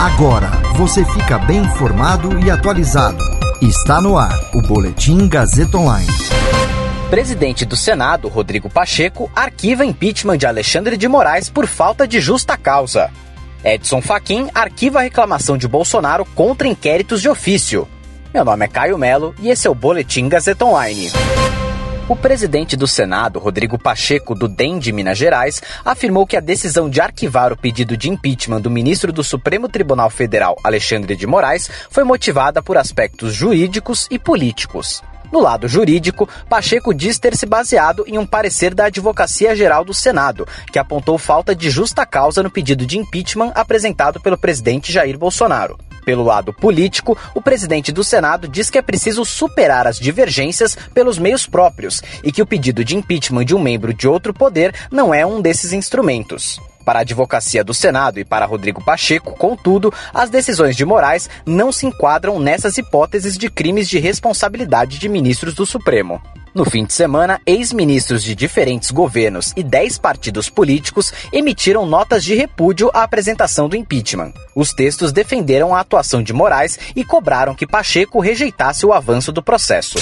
Agora você fica bem informado e atualizado. Está no ar o Boletim Gazeta Online. Presidente do Senado, Rodrigo Pacheco, arquiva impeachment de Alexandre de Moraes por falta de justa causa. Edson Fachin arquiva a reclamação de Bolsonaro contra inquéritos de ofício. Meu nome é Caio Melo e esse é o Boletim Gazeta Online. O presidente do Senado, Rodrigo Pacheco, do DEM de Minas Gerais, afirmou que a decisão de arquivar o pedido de impeachment do ministro do Supremo Tribunal Federal, Alexandre de Moraes, foi motivada por aspectos jurídicos e políticos. No lado jurídico, Pacheco diz ter se baseado em um parecer da Advocacia Geral do Senado, que apontou falta de justa causa no pedido de impeachment apresentado pelo presidente Jair Bolsonaro. Pelo lado político, o presidente do Senado diz que é preciso superar as divergências pelos meios próprios e que o pedido de impeachment de um membro de outro poder não é um desses instrumentos. Para a advocacia do Senado e para Rodrigo Pacheco, contudo, as decisões de Moraes não se enquadram nessas hipóteses de crimes de responsabilidade de ministros do Supremo. No fim de semana, ex-ministros de diferentes governos e dez partidos políticos emitiram notas de repúdio à apresentação do impeachment. Os textos defenderam a atuação de Moraes e cobraram que Pacheco rejeitasse o avanço do processo.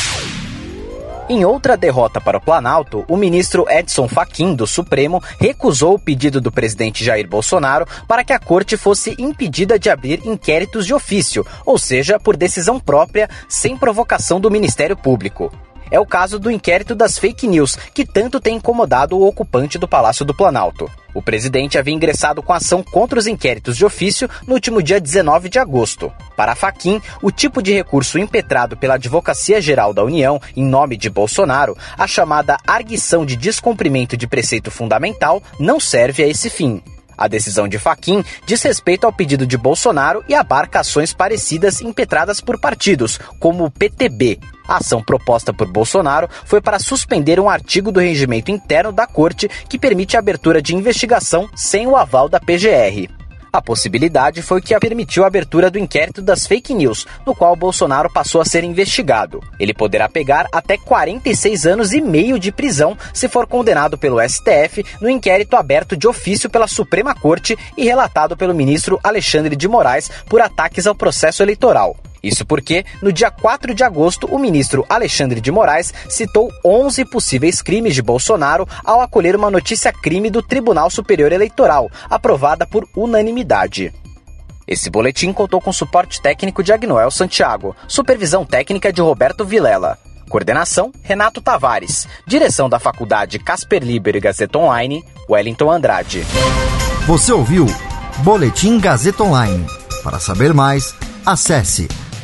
Em outra derrota para o Planalto, o ministro Edson Fachin do Supremo recusou o pedido do presidente Jair Bolsonaro para que a corte fosse impedida de abrir inquéritos de ofício, ou seja, por decisão própria, sem provocação do Ministério Público é o caso do inquérito das fake news, que tanto tem incomodado o ocupante do Palácio do Planalto. O presidente havia ingressado com ação contra os inquéritos de ofício no último dia 19 de agosto. Para Faquim, o tipo de recurso impetrado pela Advocacia Geral da União, em nome de Bolsonaro, a chamada arguição de descumprimento de preceito fundamental, não serve a esse fim. A decisão de Faquim diz respeito ao pedido de Bolsonaro e abarca ações parecidas impetradas por partidos, como o PTB. A ação proposta por Bolsonaro foi para suspender um artigo do regimento interno da corte que permite a abertura de investigação sem o aval da PGR. A possibilidade foi que a permitiu a abertura do inquérito das fake news, no qual Bolsonaro passou a ser investigado. Ele poderá pegar até 46 anos e meio de prisão se for condenado pelo STF no inquérito aberto de ofício pela Suprema Corte e relatado pelo ministro Alexandre de Moraes por ataques ao processo eleitoral. Isso porque, no dia 4 de agosto, o ministro Alexandre de Moraes citou 11 possíveis crimes de Bolsonaro ao acolher uma notícia crime do Tribunal Superior Eleitoral, aprovada por unanimidade. Esse boletim contou com suporte técnico de Agnoel Santiago, supervisão técnica de Roberto Vilela. Coordenação: Renato Tavares. Direção da Faculdade Casper Liber e Gazeta Online, Wellington Andrade. Você ouviu Boletim Gazeta Online. Para saber mais, acesse